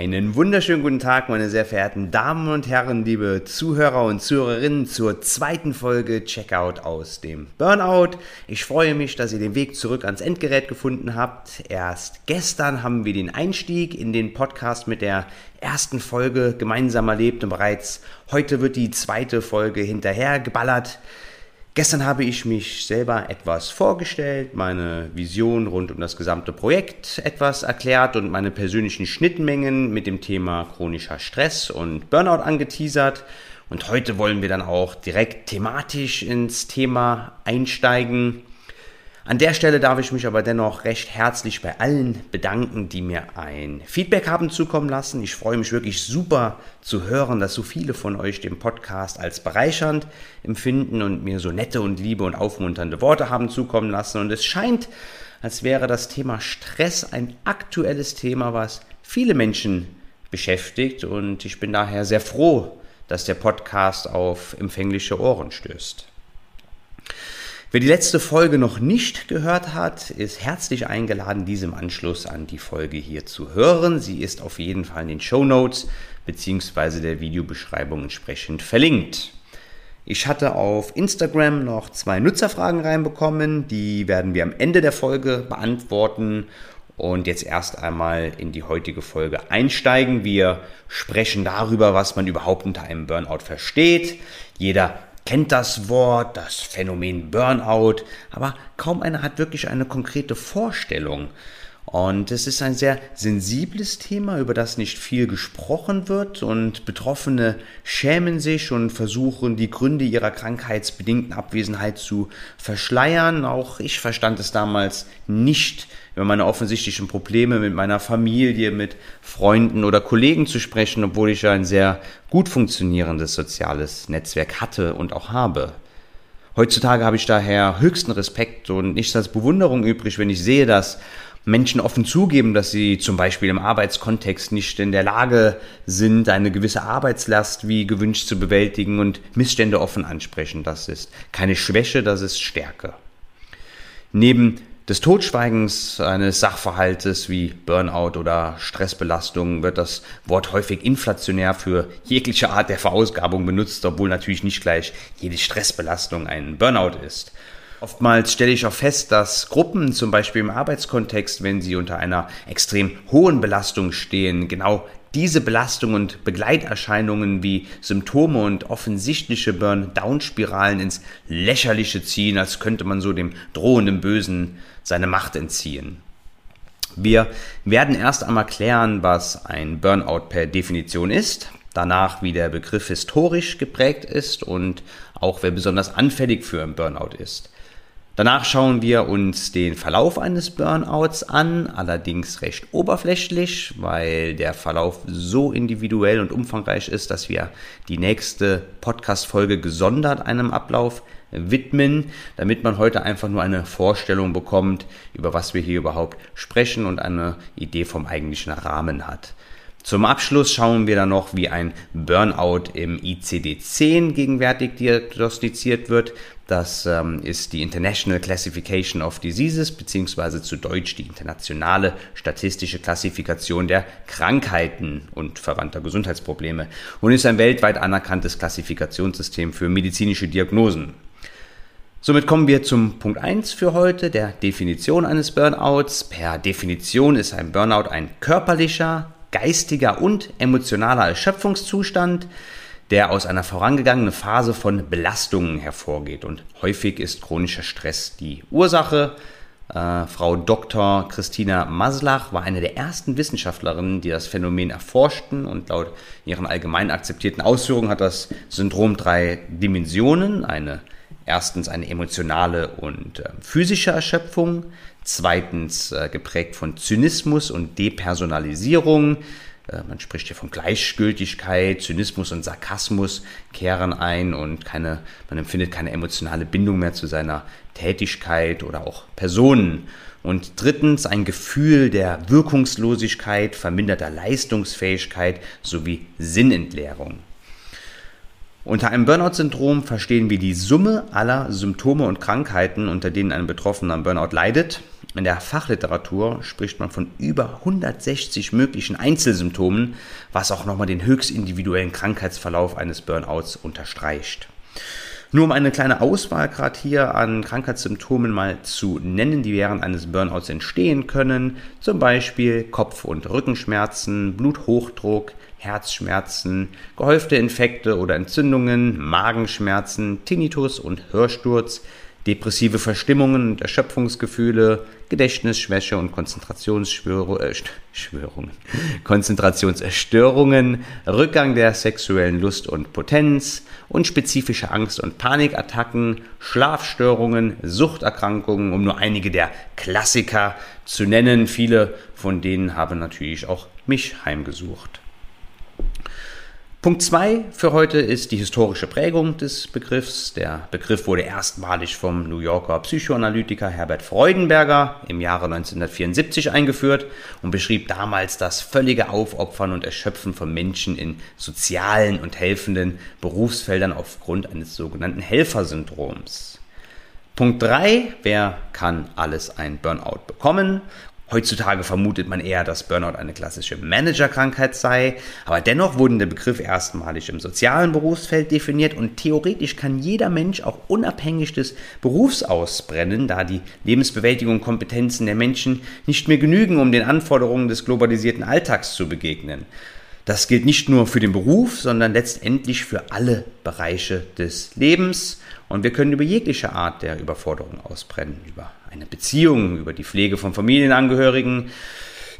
Einen wunderschönen guten Tag, meine sehr verehrten Damen und Herren, liebe Zuhörer und Zuhörerinnen, zur zweiten Folge Checkout aus dem Burnout. Ich freue mich, dass ihr den Weg zurück ans Endgerät gefunden habt. Erst gestern haben wir den Einstieg in den Podcast mit der ersten Folge gemeinsam erlebt und bereits heute wird die zweite Folge hinterher geballert. Gestern habe ich mich selber etwas vorgestellt, meine Vision rund um das gesamte Projekt etwas erklärt und meine persönlichen Schnittmengen mit dem Thema chronischer Stress und Burnout angeteasert. Und heute wollen wir dann auch direkt thematisch ins Thema einsteigen. An der Stelle darf ich mich aber dennoch recht herzlich bei allen bedanken, die mir ein Feedback haben zukommen lassen. Ich freue mich wirklich super zu hören, dass so viele von euch den Podcast als bereichernd empfinden und mir so nette und liebe und aufmunternde Worte haben zukommen lassen. Und es scheint, als wäre das Thema Stress ein aktuelles Thema, was viele Menschen beschäftigt. Und ich bin daher sehr froh, dass der Podcast auf empfängliche Ohren stößt. Wer die letzte Folge noch nicht gehört hat, ist herzlich eingeladen, diesem Anschluss an die Folge hier zu hören. Sie ist auf jeden Fall in den Show Notes bzw. der Videobeschreibung entsprechend verlinkt. Ich hatte auf Instagram noch zwei Nutzerfragen reinbekommen, die werden wir am Ende der Folge beantworten und jetzt erst einmal in die heutige Folge einsteigen. Wir sprechen darüber, was man überhaupt unter einem Burnout versteht. Jeder kennt das Wort, das Phänomen Burnout, aber kaum einer hat wirklich eine konkrete Vorstellung. Und es ist ein sehr sensibles Thema, über das nicht viel gesprochen wird und Betroffene schämen sich und versuchen, die Gründe ihrer krankheitsbedingten Abwesenheit zu verschleiern. Auch ich verstand es damals nicht, über meine offensichtlichen Probleme mit meiner Familie, mit Freunden oder Kollegen zu sprechen, obwohl ich ja ein sehr gut funktionierendes soziales Netzwerk hatte und auch habe. Heutzutage habe ich daher höchsten Respekt und nichts als Bewunderung übrig, wenn ich sehe, dass Menschen offen zugeben, dass sie zum Beispiel im Arbeitskontext nicht in der Lage sind, eine gewisse Arbeitslast wie gewünscht zu bewältigen und Missstände offen ansprechen. Das ist keine Schwäche, das ist Stärke. Neben des Totschweigens eines Sachverhaltes wie Burnout oder Stressbelastung wird das Wort häufig inflationär für jegliche Art der Verausgabung benutzt, obwohl natürlich nicht gleich jede Stressbelastung ein Burnout ist. Oftmals stelle ich auch fest, dass Gruppen zum Beispiel im Arbeitskontext, wenn sie unter einer extrem hohen Belastung stehen, genau diese Belastung und Begleiterscheinungen wie Symptome und offensichtliche Burn-Down-Spiralen ins Lächerliche ziehen, als könnte man so dem drohenden Bösen seine Macht entziehen. Wir werden erst einmal klären, was ein Burnout per Definition ist, danach wie der Begriff historisch geprägt ist und auch wer besonders anfällig für ein Burnout ist. Danach schauen wir uns den Verlauf eines Burnouts an, allerdings recht oberflächlich, weil der Verlauf so individuell und umfangreich ist, dass wir die nächste Podcast-Folge gesondert einem Ablauf widmen, damit man heute einfach nur eine Vorstellung bekommt, über was wir hier überhaupt sprechen und eine Idee vom eigentlichen Rahmen hat. Zum Abschluss schauen wir dann noch, wie ein Burnout im ICD-10 gegenwärtig diagnostiziert wird. Das ähm, ist die International Classification of Diseases, beziehungsweise zu Deutsch die internationale statistische Klassifikation der Krankheiten und verwandter Gesundheitsprobleme und ist ein weltweit anerkanntes Klassifikationssystem für medizinische Diagnosen. Somit kommen wir zum Punkt 1 für heute, der Definition eines Burnouts. Per Definition ist ein Burnout ein körperlicher, geistiger und emotionaler Erschöpfungszustand, der aus einer vorangegangenen Phase von Belastungen hervorgeht. Und häufig ist chronischer Stress die Ursache. Äh, Frau Dr. Christina Maslach war eine der ersten Wissenschaftlerinnen, die das Phänomen erforschten und laut ihren allgemein akzeptierten Ausführungen hat das Syndrom drei Dimensionen. Eine erstens eine emotionale und äh, physische Erschöpfung, zweitens äh, geprägt von Zynismus und Depersonalisierung. Äh, man spricht hier von Gleichgültigkeit, Zynismus und Sarkasmus kehren ein und keine, man empfindet keine emotionale Bindung mehr zu seiner Tätigkeit oder auch Personen. Und drittens ein Gefühl der Wirkungslosigkeit, verminderter Leistungsfähigkeit sowie Sinnentleerung. Unter einem Burnout-Syndrom verstehen wir die Summe aller Symptome und Krankheiten, unter denen ein Betroffener am Burnout leidet. In der Fachliteratur spricht man von über 160 möglichen Einzelsymptomen, was auch nochmal den höchst individuellen Krankheitsverlauf eines Burnouts unterstreicht. Nur um eine kleine Auswahl gerade hier an Krankheitssymptomen mal zu nennen, die während eines Burnouts entstehen können. Zum Beispiel Kopf- und Rückenschmerzen, Bluthochdruck, Herzschmerzen, gehäufte Infekte oder Entzündungen, Magenschmerzen, Tinnitus und Hörsturz, depressive Verstimmungen und Erschöpfungsgefühle, Gedächtnisschwäche und Konzentrationsschwörungen, äh, Konzentrationserstörungen, Rückgang der sexuellen Lust und Potenz, unspezifische Angst- und Panikattacken, Schlafstörungen, Suchterkrankungen, um nur einige der Klassiker zu nennen. Viele von denen haben natürlich auch mich heimgesucht. Punkt 2 für heute ist die historische Prägung des Begriffs. Der Begriff wurde erstmalig vom New Yorker Psychoanalytiker Herbert Freudenberger im Jahre 1974 eingeführt und beschrieb damals das völlige Aufopfern und Erschöpfen von Menschen in sozialen und helfenden Berufsfeldern aufgrund eines sogenannten Helfersyndroms. Punkt 3. Wer kann alles ein Burnout bekommen? Heutzutage vermutet man eher, dass Burnout eine klassische Managerkrankheit sei, aber dennoch wurde der Begriff erstmalig im sozialen Berufsfeld definiert und theoretisch kann jeder Mensch auch unabhängig des Berufs ausbrennen, da die Lebensbewältigung und Kompetenzen der Menschen nicht mehr genügen, um den Anforderungen des globalisierten Alltags zu begegnen. Das gilt nicht nur für den Beruf, sondern letztendlich für alle Bereiche des Lebens. Und wir können über jegliche Art der Überforderung ausbrennen, über eine Beziehung, über die Pflege von Familienangehörigen,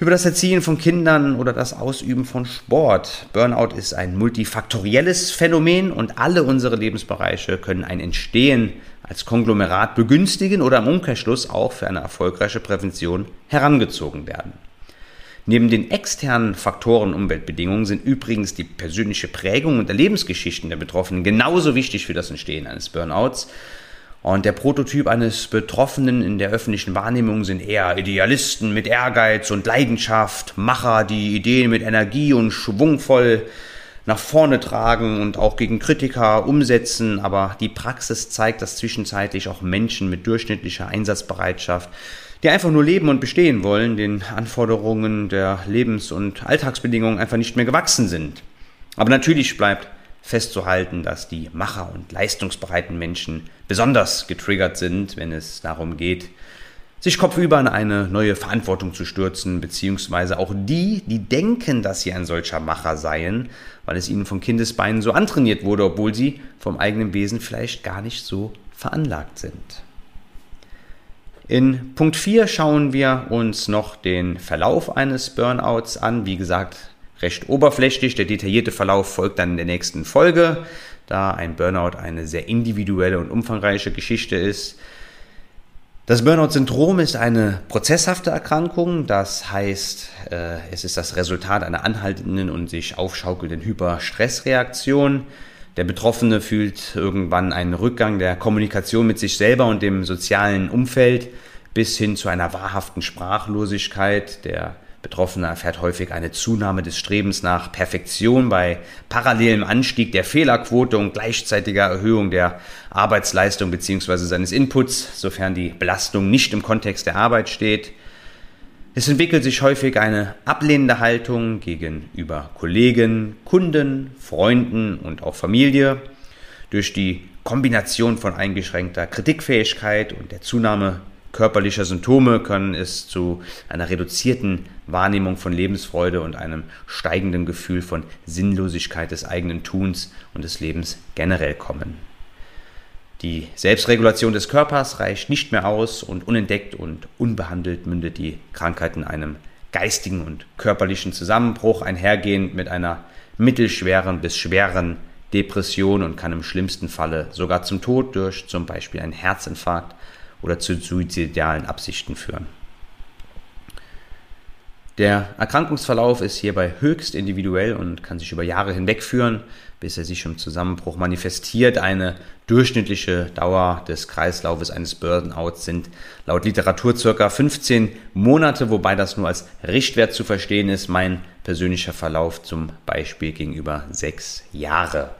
über das Erziehen von Kindern oder das Ausüben von Sport. Burnout ist ein multifaktorielles Phänomen und alle unsere Lebensbereiche können ein Entstehen als Konglomerat begünstigen oder im Umkehrschluss auch für eine erfolgreiche Prävention herangezogen werden. Neben den externen Faktoren Umweltbedingungen sind übrigens die persönliche Prägung und der Lebensgeschichten der Betroffenen genauso wichtig für das Entstehen eines Burnouts. Und der Prototyp eines Betroffenen in der öffentlichen Wahrnehmung sind eher Idealisten mit Ehrgeiz und Leidenschaft, Macher, die Ideen mit Energie und schwungvoll nach vorne tragen und auch gegen Kritiker umsetzen. Aber die Praxis zeigt, dass zwischenzeitlich auch Menschen mit durchschnittlicher Einsatzbereitschaft, die einfach nur leben und bestehen wollen, den Anforderungen der Lebens- und Alltagsbedingungen einfach nicht mehr gewachsen sind. Aber natürlich bleibt festzuhalten, dass die Macher und leistungsbereiten Menschen besonders getriggert sind, wenn es darum geht, sich kopfüber in eine neue Verantwortung zu stürzen, beziehungsweise auch die, die denken, dass sie ein solcher Macher seien, weil es ihnen von Kindesbeinen so antrainiert wurde, obwohl sie vom eigenen Wesen vielleicht gar nicht so veranlagt sind. In Punkt 4 schauen wir uns noch den Verlauf eines Burnouts an. Wie gesagt, recht oberflächlich. Der detaillierte Verlauf folgt dann in der nächsten Folge, da ein Burnout eine sehr individuelle und umfangreiche Geschichte ist. Das Burnout-Syndrom ist eine prozesshafte Erkrankung, das heißt, äh, es ist das Resultat einer anhaltenden und sich aufschaukelnden Hyperstressreaktion. Der Betroffene fühlt irgendwann einen Rückgang der Kommunikation mit sich selber und dem sozialen Umfeld bis hin zu einer wahrhaften Sprachlosigkeit. Der Betroffene erfährt häufig eine Zunahme des Strebens nach Perfektion bei parallelem Anstieg der Fehlerquote und gleichzeitiger Erhöhung der Arbeitsleistung bzw. seines Inputs, sofern die Belastung nicht im Kontext der Arbeit steht. Es entwickelt sich häufig eine ablehnende Haltung gegenüber Kollegen, Kunden, Freunden und auch Familie. Durch die Kombination von eingeschränkter Kritikfähigkeit und der Zunahme körperlicher Symptome können es zu einer reduzierten Wahrnehmung von Lebensfreude und einem steigenden Gefühl von Sinnlosigkeit des eigenen Tuns und des Lebens generell kommen. Die Selbstregulation des Körpers reicht nicht mehr aus und unentdeckt und unbehandelt mündet die Krankheit in einem geistigen und körperlichen Zusammenbruch einhergehend mit einer mittelschweren bis schweren Depression und kann im schlimmsten Falle sogar zum Tod durch zum Beispiel einen Herzinfarkt oder zu suizidalen Absichten führen. Der Erkrankungsverlauf ist hierbei höchst individuell und kann sich über Jahre hinweg führen, bis er sich im Zusammenbruch manifestiert. Eine durchschnittliche Dauer des Kreislaufes eines Burnouts sind laut Literatur circa 15 Monate, wobei das nur als Richtwert zu verstehen ist. Mein persönlicher Verlauf zum Beispiel gegenüber sechs Jahre.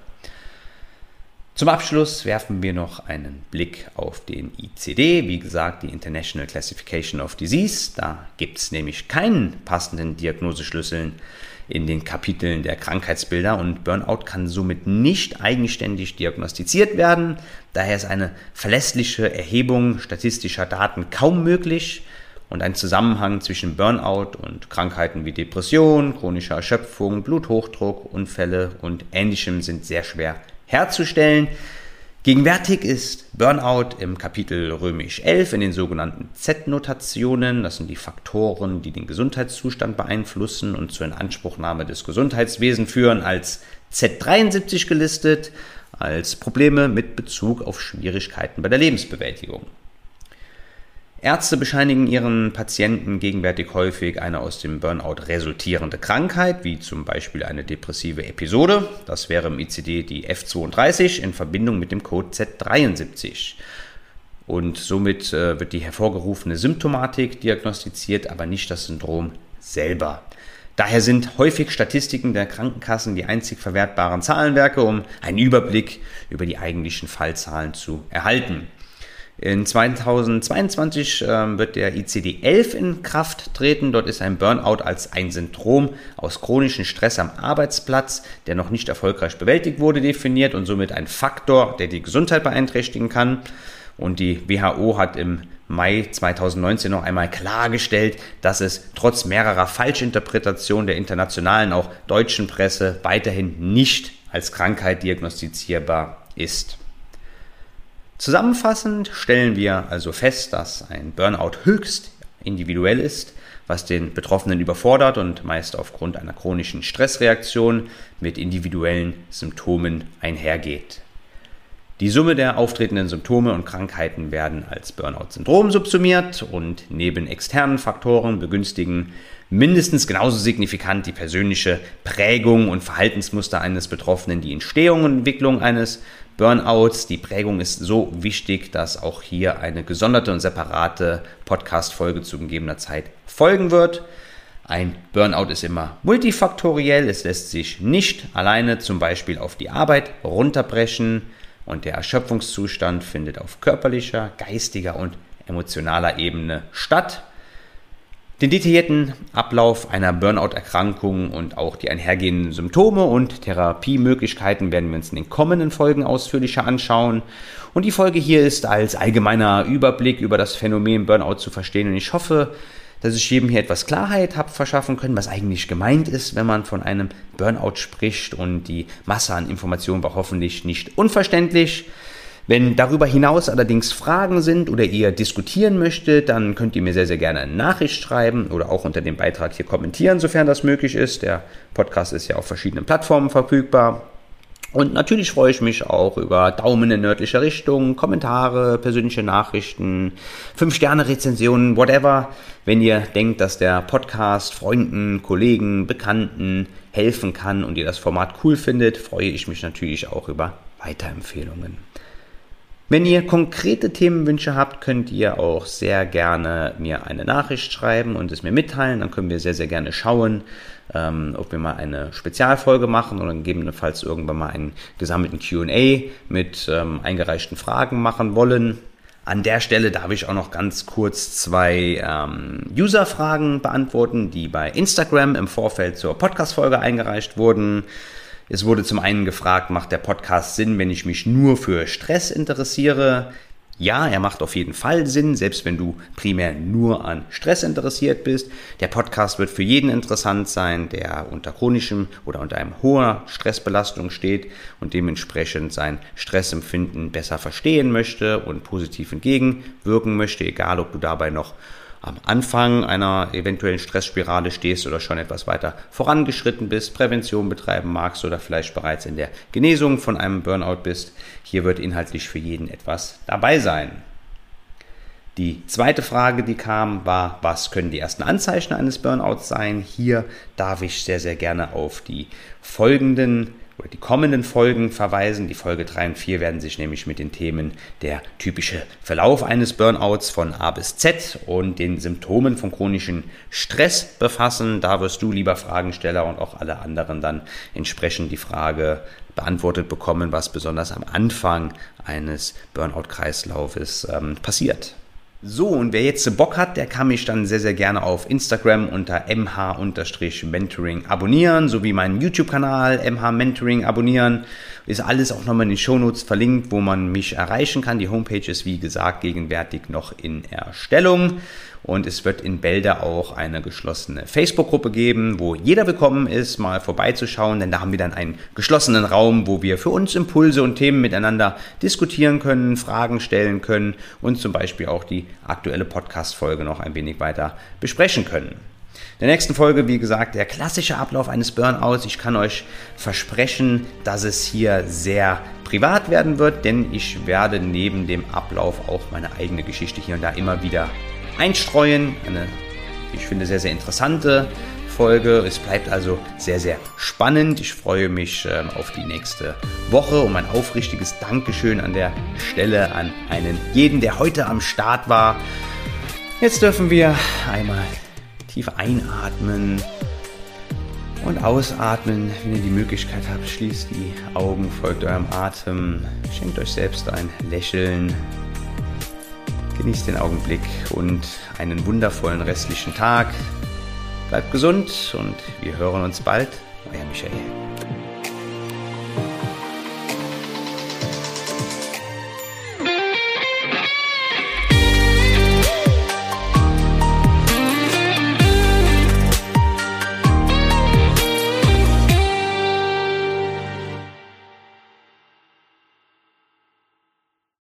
Zum Abschluss werfen wir noch einen Blick auf den ICD, wie gesagt, die International Classification of Disease. Da gibt es nämlich keinen passenden Diagnoseschlüsseln in den Kapiteln der Krankheitsbilder und Burnout kann somit nicht eigenständig diagnostiziert werden. Daher ist eine verlässliche Erhebung statistischer Daten kaum möglich und ein Zusammenhang zwischen Burnout und Krankheiten wie Depression, chronischer Erschöpfung, Bluthochdruck, Unfälle und ähnlichem sind sehr schwer herzustellen. Gegenwärtig ist Burnout im Kapitel Römisch 11 in den sogenannten Z-Notationen, das sind die Faktoren, die den Gesundheitszustand beeinflussen und zur Inanspruchnahme des Gesundheitswesens führen, als Z73 gelistet, als Probleme mit Bezug auf Schwierigkeiten bei der Lebensbewältigung. Ärzte bescheinigen ihren Patienten gegenwärtig häufig eine aus dem Burnout resultierende Krankheit, wie zum Beispiel eine depressive Episode. Das wäre im ICD die F32 in Verbindung mit dem Code Z73. Und somit äh, wird die hervorgerufene Symptomatik diagnostiziert, aber nicht das Syndrom selber. Daher sind häufig Statistiken der Krankenkassen die einzig verwertbaren Zahlenwerke, um einen Überblick über die eigentlichen Fallzahlen zu erhalten. In 2022 äh, wird der ICD-11 in Kraft treten. Dort ist ein Burnout als ein Syndrom aus chronischem Stress am Arbeitsplatz, der noch nicht erfolgreich bewältigt wurde, definiert und somit ein Faktor, der die Gesundheit beeinträchtigen kann. Und die WHO hat im Mai 2019 noch einmal klargestellt, dass es trotz mehrerer Falschinterpretationen der internationalen, auch deutschen Presse weiterhin nicht als Krankheit diagnostizierbar ist. Zusammenfassend stellen wir also fest, dass ein Burnout höchst individuell ist, was den Betroffenen überfordert und meist aufgrund einer chronischen Stressreaktion mit individuellen Symptomen einhergeht. Die Summe der auftretenden Symptome und Krankheiten werden als Burnout-Syndrom subsumiert und neben externen Faktoren begünstigen mindestens genauso signifikant die persönliche Prägung und Verhaltensmuster eines Betroffenen die Entstehung und Entwicklung eines Burnouts. Die Prägung ist so wichtig, dass auch hier eine gesonderte und separate Podcast-Folge zu gegebener Zeit folgen wird. Ein Burnout ist immer multifaktoriell. Es lässt sich nicht alleine zum Beispiel auf die Arbeit runterbrechen und der Erschöpfungszustand findet auf körperlicher, geistiger und emotionaler Ebene statt. Den detaillierten Ablauf einer Burnout-Erkrankung und auch die einhergehenden Symptome und Therapiemöglichkeiten werden wir uns in den kommenden Folgen ausführlicher anschauen. Und die Folge hier ist als allgemeiner Überblick über das Phänomen Burnout zu verstehen. Und ich hoffe, dass ich jedem hier etwas Klarheit habe verschaffen können, was eigentlich gemeint ist, wenn man von einem Burnout spricht. Und die Masse an Informationen war hoffentlich nicht unverständlich. Wenn darüber hinaus allerdings Fragen sind oder ihr diskutieren möchtet, dann könnt ihr mir sehr, sehr gerne eine Nachricht schreiben oder auch unter dem Beitrag hier kommentieren, sofern das möglich ist. Der Podcast ist ja auf verschiedenen Plattformen verfügbar. Und natürlich freue ich mich auch über Daumen in nördlicher Richtung, Kommentare, persönliche Nachrichten, 5-Sterne-Rezensionen, whatever. Wenn ihr denkt, dass der Podcast Freunden, Kollegen, Bekannten helfen kann und ihr das Format cool findet, freue ich mich natürlich auch über Weiterempfehlungen. Wenn ihr konkrete Themenwünsche habt, könnt ihr auch sehr gerne mir eine Nachricht schreiben und es mir mitteilen. Dann können wir sehr, sehr gerne schauen, ähm, ob wir mal eine Spezialfolge machen oder gegebenenfalls irgendwann mal einen gesammelten QA mit ähm, eingereichten Fragen machen wollen. An der Stelle darf ich auch noch ganz kurz zwei ähm, User-Fragen beantworten, die bei Instagram im Vorfeld zur Podcast-Folge eingereicht wurden. Es wurde zum einen gefragt, macht der Podcast Sinn, wenn ich mich nur für Stress interessiere? Ja, er macht auf jeden Fall Sinn, selbst wenn du primär nur an Stress interessiert bist. Der Podcast wird für jeden interessant sein, der unter chronischem oder unter einem hoher Stressbelastung steht und dementsprechend sein Stressempfinden besser verstehen möchte und positiv entgegenwirken möchte, egal ob du dabei noch am Anfang einer eventuellen Stressspirale stehst oder schon etwas weiter vorangeschritten bist, Prävention betreiben magst oder vielleicht bereits in der Genesung von einem Burnout bist. Hier wird inhaltlich für jeden etwas dabei sein. Die zweite Frage, die kam, war, was können die ersten Anzeichen eines Burnouts sein? Hier darf ich sehr, sehr gerne auf die folgenden oder die kommenden Folgen verweisen. Die Folge 3 und 4 werden sich nämlich mit den Themen der typische Verlauf eines Burnouts von A bis Z und den Symptomen von chronischen Stress befassen. Da wirst du, lieber Fragensteller und auch alle anderen dann entsprechend die Frage beantwortet bekommen, was besonders am Anfang eines Burnout-Kreislaufes ähm, passiert. So, und wer jetzt Bock hat, der kann mich dann sehr, sehr gerne auf Instagram unter mh-mentoring abonnieren, sowie meinen YouTube-Kanal mh-mentoring abonnieren. Ist alles auch nochmal in den Shownotes verlinkt, wo man mich erreichen kann. Die Homepage ist, wie gesagt, gegenwärtig noch in Erstellung. Und es wird in Bälde auch eine geschlossene Facebook-Gruppe geben, wo jeder willkommen ist, mal vorbeizuschauen, denn da haben wir dann einen geschlossenen Raum, wo wir für uns Impulse und Themen miteinander diskutieren können, Fragen stellen können und zum Beispiel auch die aktuelle Podcast-Folge noch ein wenig weiter besprechen können. In der nächsten Folge, wie gesagt, der klassische Ablauf eines Burnouts. Ich kann euch versprechen, dass es hier sehr privat werden wird, denn ich werde neben dem Ablauf auch meine eigene Geschichte hier und da immer wieder einstreuen. Eine, ich finde, sehr, sehr interessante Folge. Es bleibt also sehr, sehr spannend. Ich freue mich ähm, auf die nächste Woche und mein aufrichtiges Dankeschön an der Stelle an einen jeden, der heute am Start war. Jetzt dürfen wir einmal tief einatmen und ausatmen. Wenn ihr die Möglichkeit habt, schließt die Augen, folgt eurem Atem, schenkt euch selbst ein Lächeln. Genießt den Augenblick und einen wundervollen restlichen Tag. Bleibt gesund und wir hören uns bald. Euer Michael.